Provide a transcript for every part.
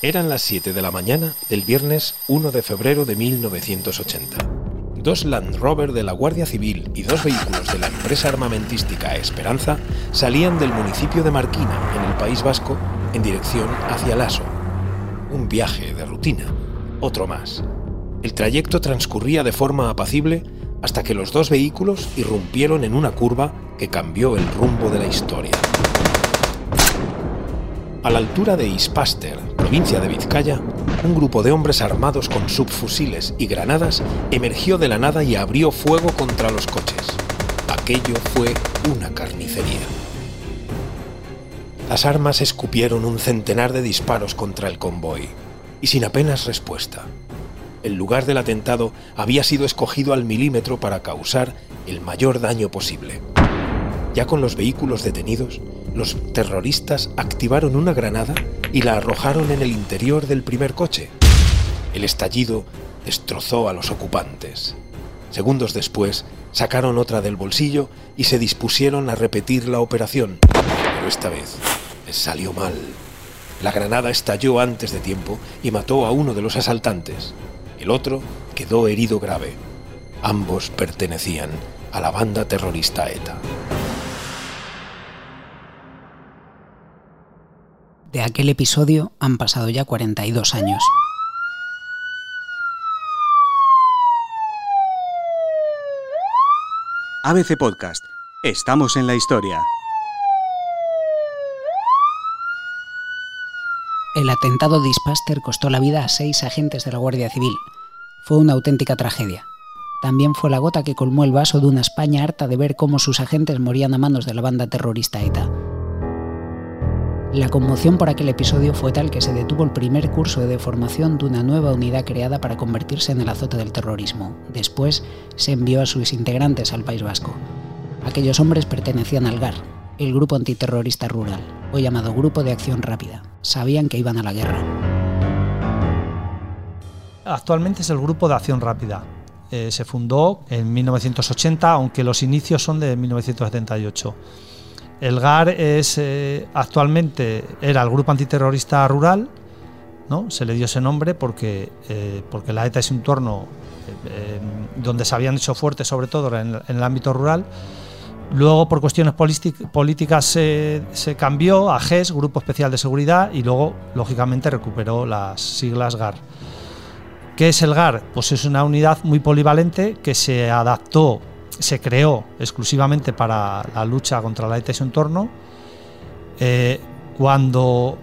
Eran las 7 de la mañana del viernes 1 de febrero de 1980. Dos Land Rover de la Guardia Civil y dos vehículos de la empresa armamentística Esperanza salían del municipio de Marquina, en el País Vasco, en dirección hacia Lasso. Un viaje de rutina, otro más. El trayecto transcurría de forma apacible hasta que los dos vehículos irrumpieron en una curva que cambió el rumbo de la historia. A la altura de Ispaster, provincia de Vizcaya, un grupo de hombres armados con subfusiles y granadas emergió de la nada y abrió fuego contra los coches. Aquello fue una carnicería. Las armas escupieron un centenar de disparos contra el convoy, y sin apenas respuesta. El lugar del atentado había sido escogido al milímetro para causar el mayor daño posible. Ya con los vehículos detenidos, los terroristas activaron una granada y la arrojaron en el interior del primer coche. El estallido destrozó a los ocupantes. Segundos después, sacaron otra del bolsillo y se dispusieron a repetir la operación, pero esta vez les salió mal. La granada estalló antes de tiempo y mató a uno de los asaltantes. El otro quedó herido grave. Ambos pertenecían a la banda terrorista ETA. De aquel episodio han pasado ya 42 años. ABC Podcast. Estamos en la historia. El atentado de Ispaster costó la vida a seis agentes de la Guardia Civil. Fue una auténtica tragedia. También fue la gota que colmó el vaso de una España harta de ver cómo sus agentes morían a manos de la banda terrorista ETA. La conmoción por aquel episodio fue tal que se detuvo el primer curso de formación de una nueva unidad creada para convertirse en el azote del terrorismo. Después se envió a sus integrantes al País Vasco. Aquellos hombres pertenecían al GAR, el Grupo Antiterrorista Rural, o llamado Grupo de Acción Rápida. Sabían que iban a la guerra. Actualmente es el Grupo de Acción Rápida. Eh, se fundó en 1980, aunque los inicios son de 1978. El GAR es eh, actualmente era el grupo antiterrorista rural, ¿no? Se le dio ese nombre porque, eh, porque la ETA es un entorno eh, donde se habían hecho fuertes, sobre todo en, el ámbito rural. Luego, por cuestiones políticas, se, se, cambió a GES, Grupo Especial de Seguridad, y luego, lógicamente, recuperó las siglas GAR. ¿Qué es el GAR? Pues es una unidad muy polivalente que se adaptó se creó exclusivamente para la lucha contra la ETA y su entorno. Eh, cuando,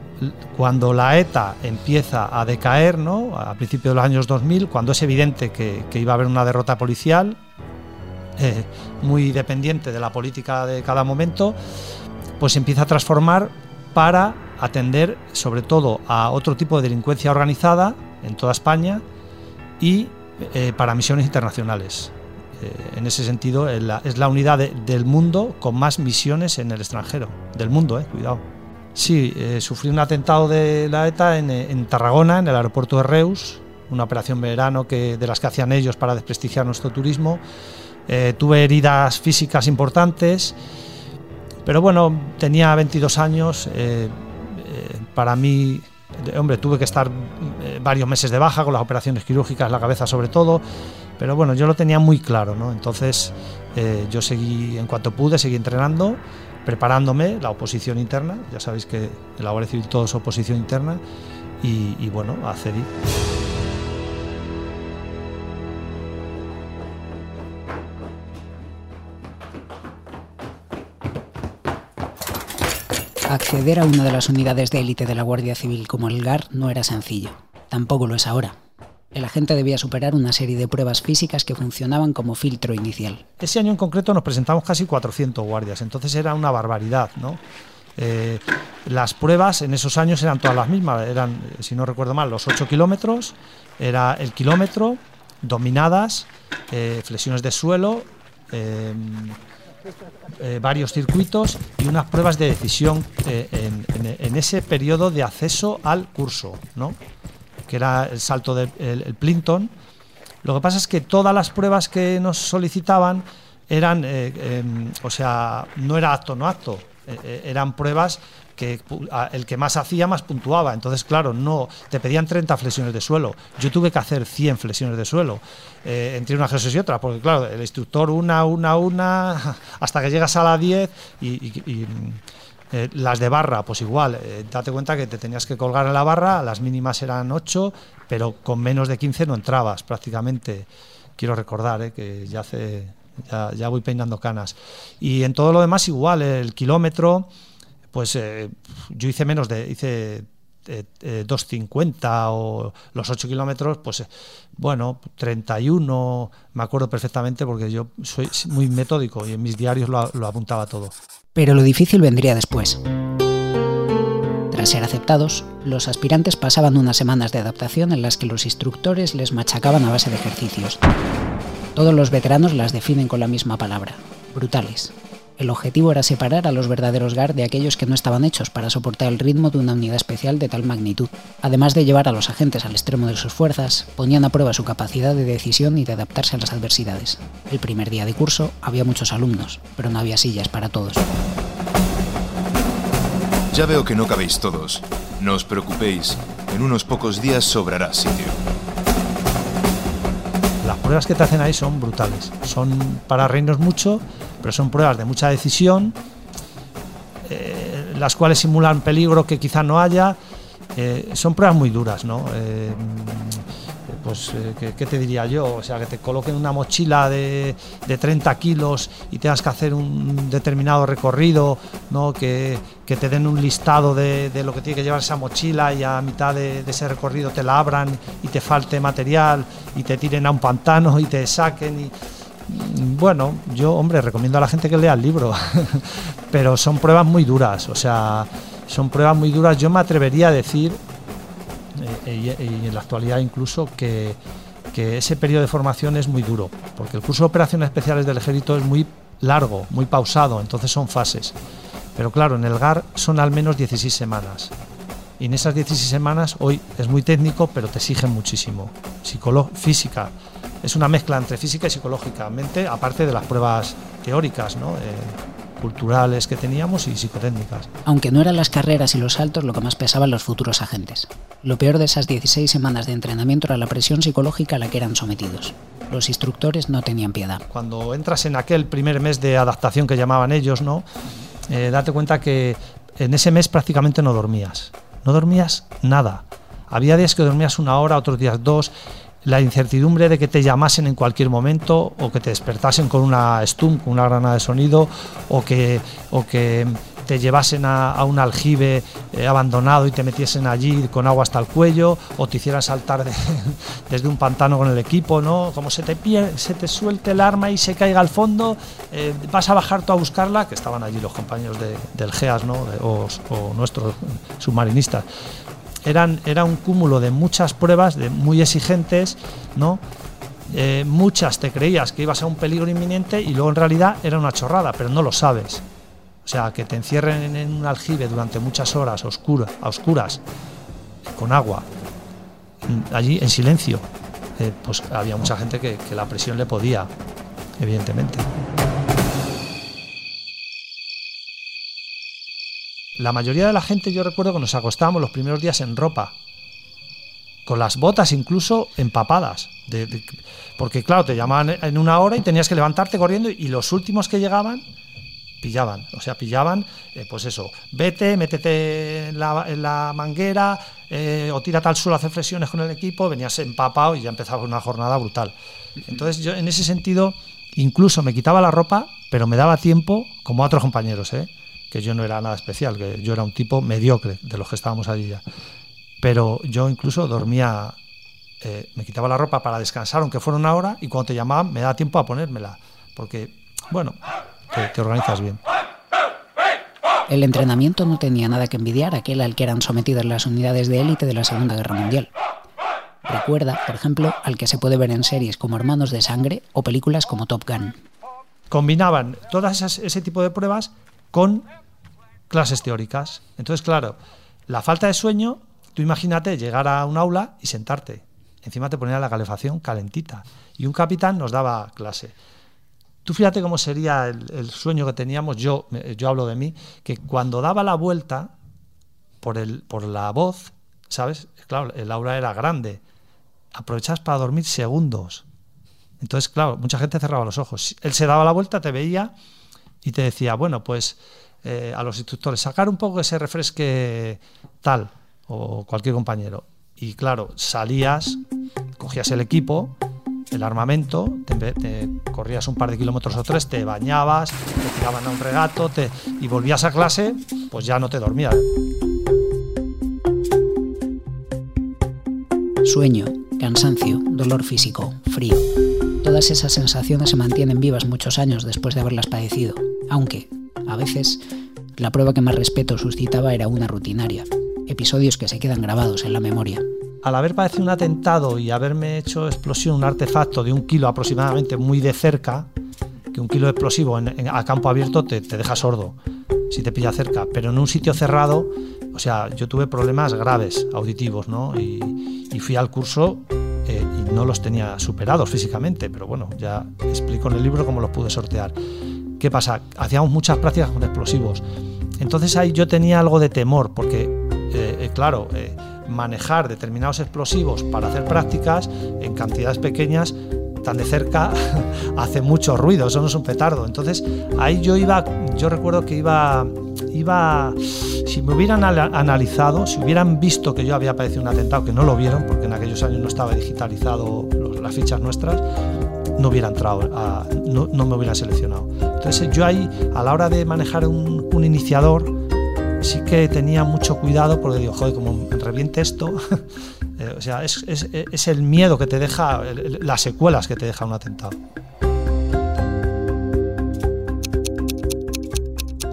cuando la ETA empieza a decaer, ¿no? a principios de los años 2000, cuando es evidente que, iba a haber una derrota policial, eh, muy dependiente de la política de cada momento, pues empieza a transformar para atender sobre todo a otro tipo de delincuencia organizada en toda España y eh, para misiones internacionales. Eh, en ese sentido, es la, unidad del mundo con más misiones en el extranjero. Del mundo, eh, cuidado. Sí, eh, sufrí un atentado de la ETA en, Tarragona, en el aeropuerto de Reus, una operación verano que, de las que hacían ellos para desprestigiar nuestro turismo. tuve heridas físicas importantes, pero bueno, tenía 22 años. para mí, hombre, tuve que estar varios meses de baja con las operaciones quirúrgicas, la cabeza sobre todo. Pero bueno, yo lo tenía muy claro, ¿no? Entonces eh, yo seguí, en cuanto pude, seguí entrenando, preparándome la oposición interna. Ya sabéis que en la Guardia todo es oposición interna. Y, y bueno, accedí. Acceder a una de las unidades de élite de la Guardia Civil como el GAR no era sencillo. Tampoco lo es ahora el agente debía superar una serie de pruebas físicas que funcionaban como filtro inicial. Ese año en concreto nos presentamos casi 400 guardias, entonces era una barbaridad, ¿no? Eh, las pruebas en esos años eran todas las mismas, eran, si no recuerdo mal, los 8 kilómetros, era el kilómetro, dominadas, eh, flexiones de suelo, eh, varios circuitos y unas pruebas de decisión en, en, ese periodo de acceso al curso, ¿no? que era el salto del el Plinton. Lo que pasa es que todas las pruebas que nos solicitaban eran, eh, em, o sea, no era acto no acto. Eh, eh, eran pruebas que el que más hacía más puntuaba. Entonces, claro, no te pedían 30 flexiones de suelo. Yo tuve que hacer 100 flexiones de suelo eh, entre una ejercicio y otra, porque claro, el instructor una, una, una, hasta que llegas a la 10 y, las de barra, pues igual, date cuenta que te tenías que colgar en la barra, las mínimas eran 8, pero con menos de 15 no entrabas prácticamente. Quiero recordar que ya hace ya, voy peinando canas. Y en todo lo demás igual, el kilómetro, pues eh, yo hice menos de, hice 2.50 eh, eh, o los 8 kilómetros, pues bueno, 31, me acuerdo perfectamente porque yo soy muy metódico y en mis diarios lo apuntaba todo. Pero lo difícil vendría después. Tras ser aceptados, los aspirantes pasaban unas semanas de adaptación en las que los instructores les machacaban a base de ejercicios. Todos los veteranos las definen con la misma palabra, brutales. El objetivo era separar a los verdaderos GAR de aquellos que no estaban hechos para soportar el ritmo de una unidad especial de tal magnitud. Además de llevar a los agentes al extremo de sus fuerzas, ponían a prueba su capacidad de decisión y de adaptarse a las adversidades. El primer día de curso había muchos alumnos, pero no había sillas para todos. Ya veo que no cabéis todos. No os preocupéis, en unos pocos días sobrará sitio las pruebas que te hacen ahí son brutales. Son para reírnos mucho, pero son pruebas de mucha decisión, eh, las cuales simulan peligro que quizá no haya. Eh, son pruebas muy duras, ¿no? Eh, pues, eh, ¿qué, te diría yo? O sea, que te coloquen una mochila de, de 30 kilos y tengas que hacer un determinado recorrido, ¿no? Que, que te den un listado de, de, lo que tiene que llevar esa mochila y a mitad de, ese recorrido te la abran y te falte material y te tiren a un pantano y te saquen y... Mm, bueno, yo, hombre, recomiendo a la gente que lea el libro, pero son pruebas muy duras, o sea, son pruebas muy duras. Yo me atrevería a decir eh, y, en la actualidad incluso que, ese periodo de formación es muy duro, porque el curso de operaciones especiales del ejército es muy largo, muy pausado, entonces son fases. Pero claro, en el GAR son al menos 16 semanas. Y en esas 16 semanas, hoy es muy técnico, pero te exigen muchísimo. física, es una mezcla entre física y psicológicamente, aparte de las pruebas teóricas, ¿no? Eh, culturales que teníamos y psicotécnicas. Aunque no eran las carreras y los saltos lo que más pesaban los futuros agentes. Lo peor de esas 16 semanas de entrenamiento era la presión psicológica a la que eran sometidos. Los instructores no tenían piedad. Cuando entras en aquel primer mes de adaptación que llamaban ellos, ¿no? Eh, date cuenta que en ese mes prácticamente no dormías. No dormías nada. Había días que dormías una hora, otros días dos la incertidumbre de que te llamasen en cualquier momento o que te despertasen con una STUM, con una granada de sonido, o que, o que te llevasen a, un aljibe eh, abandonado y te metiesen allí con agua hasta el cuello, o te hicieran saltar desde un pantano con el equipo, ¿no? Como se te, se te suelte el arma y se caiga al fondo, eh, vas a bajar tú a buscarla, que estaban allí los compañeros del GEAS, ¿no? o, o nuestros submarinistas eran, era un cúmulo de muchas pruebas, de muy exigentes, ¿no? Eh, muchas te creías que ibas a un peligro inminente y luego en realidad era una chorrada, pero no lo sabes. O sea, que te encierren en un aljibe durante muchas horas oscura, a oscuras, con agua, allí en silencio, eh, pues había mucha gente que la presión le podía, evidentemente. La mayoría de la gente yo recuerdo que nos acostábamos los primeros días en ropa, con las botas incluso empapadas, porque claro, te llamaban en una hora y tenías que levantarte corriendo y los últimos que llegaban pillaban, o sea, pillaban, eh, pues eso, vete, métete en la, manguera eh, o tírate al suelo a hacer flexiones con el equipo, venías empapado y ya empezaba una jornada brutal. Entonces yo en ese sentido incluso me quitaba la ropa, pero me daba tiempo, como a otros compañeros, ¿eh? que yo no era nada especial, que yo era un tipo mediocre de los que estábamos allí ya. Pero yo incluso dormía, eh, me quitaba la ropa para descansar, aunque fuera una hora, y cuando te llamaban me da tiempo a ponérmela, porque, bueno, te, te organizas bien. El entrenamiento no tenía nada que envidiar a aquel al que eran sometidas las unidades de élite de la Segunda Guerra Mundial. Recuerda, por ejemplo, al que se puede ver en series como Hermanos de Sangre o películas como Top Gun. Combinaban todas ese tipo de pruebas con clases teóricas. Entonces, claro, la falta de sueño, tú imagínate llegar a un aula y sentarte. Encima te ponía la calefacción calentita. Y un capitán nos daba clase. Tú fíjate cómo sería el, sueño que teníamos, yo, yo hablo de mí, que cuando daba la vuelta por, el, por la voz, ¿sabes? Claro, el aura era grande. Aprovechabas para dormir segundos. Entonces, claro, mucha gente cerraba los ojos. Él se daba la vuelta, te veía y te decía, bueno, pues eh, a los instructores, sacar un poco que se refresque tal o cualquier compañero. Y claro, salías, cogías el equipo, el armamento, te, corrías un par de kilómetros o tres, te bañabas, te tiraban a un regato te, y volvías a clase, pues ya no te dormías. Sueño, cansancio, dolor físico, frío. Todas esas sensaciones se mantienen vivas muchos años después de haberlas padecido, aunque, a veces, la prueba que más respeto suscitaba era una rutinaria, episodios que se quedan grabados en la memoria. Al haber padecido un atentado y haberme hecho explosión un artefacto de un kilo aproximadamente muy de cerca, que un kilo de explosivo a campo abierto te, deja sordo si te pilla cerca, pero en un sitio cerrado, o sea, yo tuve problemas graves auditivos, ¿no? Y, y fui al curso eh, y no los tenía superados físicamente, pero bueno, ya explico en el libro cómo los pude sortear. ¿Qué pasa? Hacíamos muchas prácticas con explosivos. Entonces ahí yo tenía algo de temor, porque, eh, eh, claro, manejar determinados explosivos para hacer prácticas en cantidades pequeñas tan de cerca hace mucho ruido, eso no es un petardo. Entonces ahí yo iba, yo recuerdo que iba, iba, si me hubieran analizado, si hubieran visto que yo había padecido un atentado, que no lo vieron, porque en aquellos años no estaba digitalizado las fichas nuestras, no hubiera entrado, no, me hubiera seleccionado. Entonces yo ahí, a la hora de manejar un, un iniciador, sí que tenía mucho cuidado porque digo, joder, como reviente esto, eh, o sea, es, es, el miedo que te deja, las secuelas que te deja un atentado.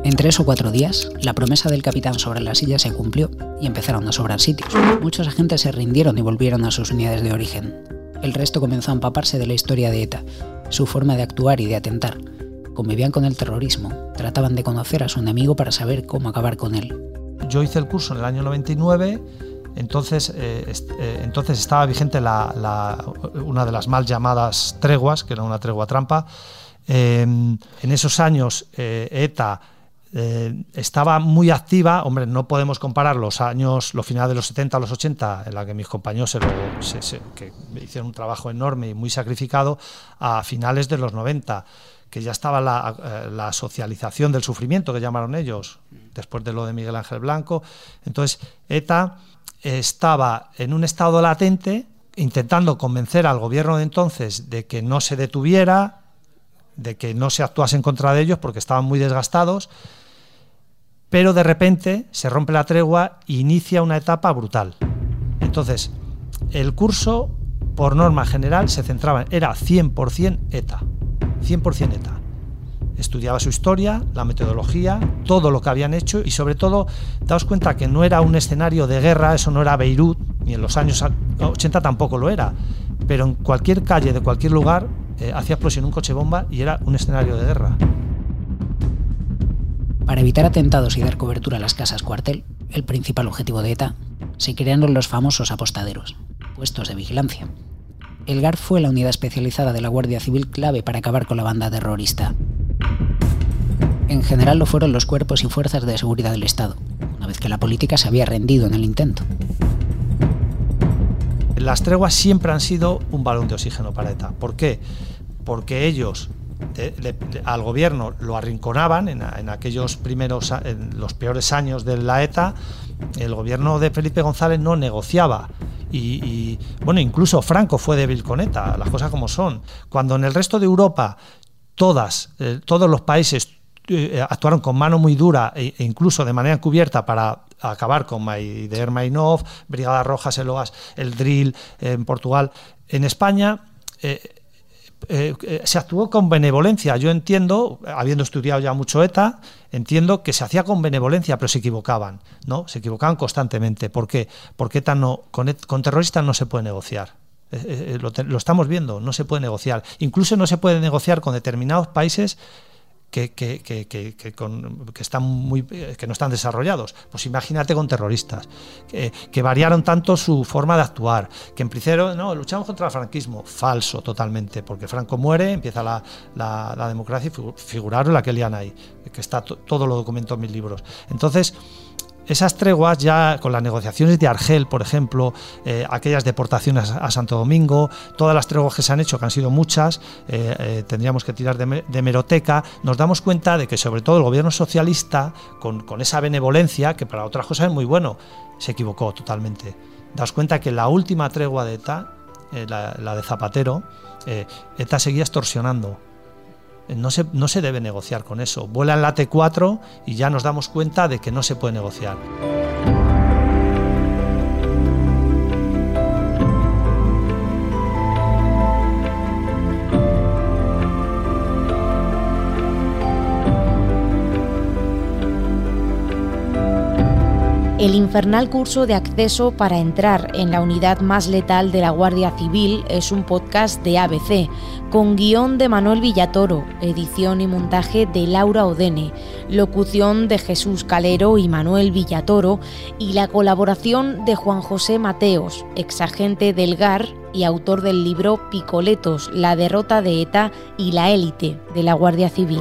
En tres o cuatro días, la promesa del capitán sobre la silla se cumplió y empezaron a sobrar sitios. Muchos agentes se rindieron y volvieron a sus unidades de origen. El resto comenzó a empaparse de la historia de ETA, su forma de actuar y de atentar, convivían con el terrorismo, trataban de conocer a su enemigo para saber cómo acabar con él. Yo hice el curso en el año 99, entonces, eh, eh, entonces estaba vigente una de las mal llamadas treguas, que era una tregua trampa. Eh, en esos años ETA estaba muy activa, hombre, no podemos comparar los años, los finales de los 70 a los 80, en la que mis compañeros que hicieron un trabajo enorme y muy sacrificado, a finales de los 90 que ya estaba eh, la, socialización del sufrimiento, que llamaron ellos, después de lo de Miguel Ángel Blanco. Entonces, ETA estaba en un estado latente, intentando convencer al gobierno de entonces de que no se detuviera, de que no se actuase en contra de ellos, porque estaban muy desgastados, pero de repente se rompe la tregua e inicia una etapa brutal. Entonces, el curso, por norma general, se centraba, era 100% ETA. 100% ETA. Estudiaba su historia, la metodología, todo lo que habían hecho y sobre todo, daos cuenta que no era un escenario de guerra, eso no era Beirut, ni en los años 80 tampoco lo era, pero en cualquier calle de cualquier lugar eh, hacía explosión un coche bomba y era un escenario de guerra. Para evitar atentados y dar cobertura a las casas cuartel, el principal objetivo de ETA, se crearon los famosos apostaderos, puestos de vigilancia, el GAR fue la unidad especializada de la Guardia Civil clave para acabar con la banda terrorista. En general lo fueron los cuerpos y fuerzas de seguridad del Estado, una vez que la política se había rendido en el intento. Las treguas siempre han sido un balón de oxígeno para ETA. ¿Por qué? Porque ellos al gobierno lo arrinconaban en, aquellos primeros, en los peores años de la ETA. El gobierno de Felipe González no negociaba y, bueno, incluso Franco fue débil con ETA, las cosas como son. Cuando en el resto de Europa todas, eh, todos los países eh, actuaron con mano muy dura e, e, incluso de manera encubierta para acabar con Maider Mainov, Brigadas Rojas, el el Drill en Portugal. En España eh, eh, eh, se actuó con benevolencia. Yo entiendo, habiendo estudiado ya mucho ETA, entiendo que se hacía con benevolencia, pero se equivocaban, ¿no? Se equivocaban constantemente. ¿Por qué? Porque ETA no, con, e, terroristas no se puede negociar. Lo, lo, estamos viendo, no se puede negociar. Incluso no se puede negociar con determinados países que, que, que, que, que, están muy, que no están desarrollados. Pues imagínate con terroristas, que, variaron tanto su forma de actuar, que en principio, no, luchamos contra el franquismo. Falso totalmente, porque Franco muere, empieza la, la, democracia y figuraron la que lian ahí, que está todo lo documento en mis libros. Entonces, esas treguas ya con las negociaciones de Argel, por ejemplo, eh, aquellas deportaciones a Santo Domingo, todas las treguas que se han hecho, que han sido muchas, eh, eh, tendríamos que tirar de, meroteca, nos damos cuenta de que sobre todo el gobierno socialista, con, esa benevolencia, que para otras cosas es muy bueno, se equivocó totalmente. Daos cuenta que la última tregua de ETA, la, la, de Zapatero, ETA seguía extorsionando no se, no se debe negociar con eso. Vuela en la T4 y ya nos damos cuenta de que no se puede negociar. Infernal curso de acceso para entrar en la unidad más letal de la Guardia Civil es un podcast de ABC, con guion de Manuel Villatoro, edición y montaje de Laura Odene, locución de Jesús Calero y Manuel Villatoro y la colaboración de Juan José Mateos, exagente del GAR y autor del libro Picoletos, la derrota de ETA y la élite de la Guardia Civil.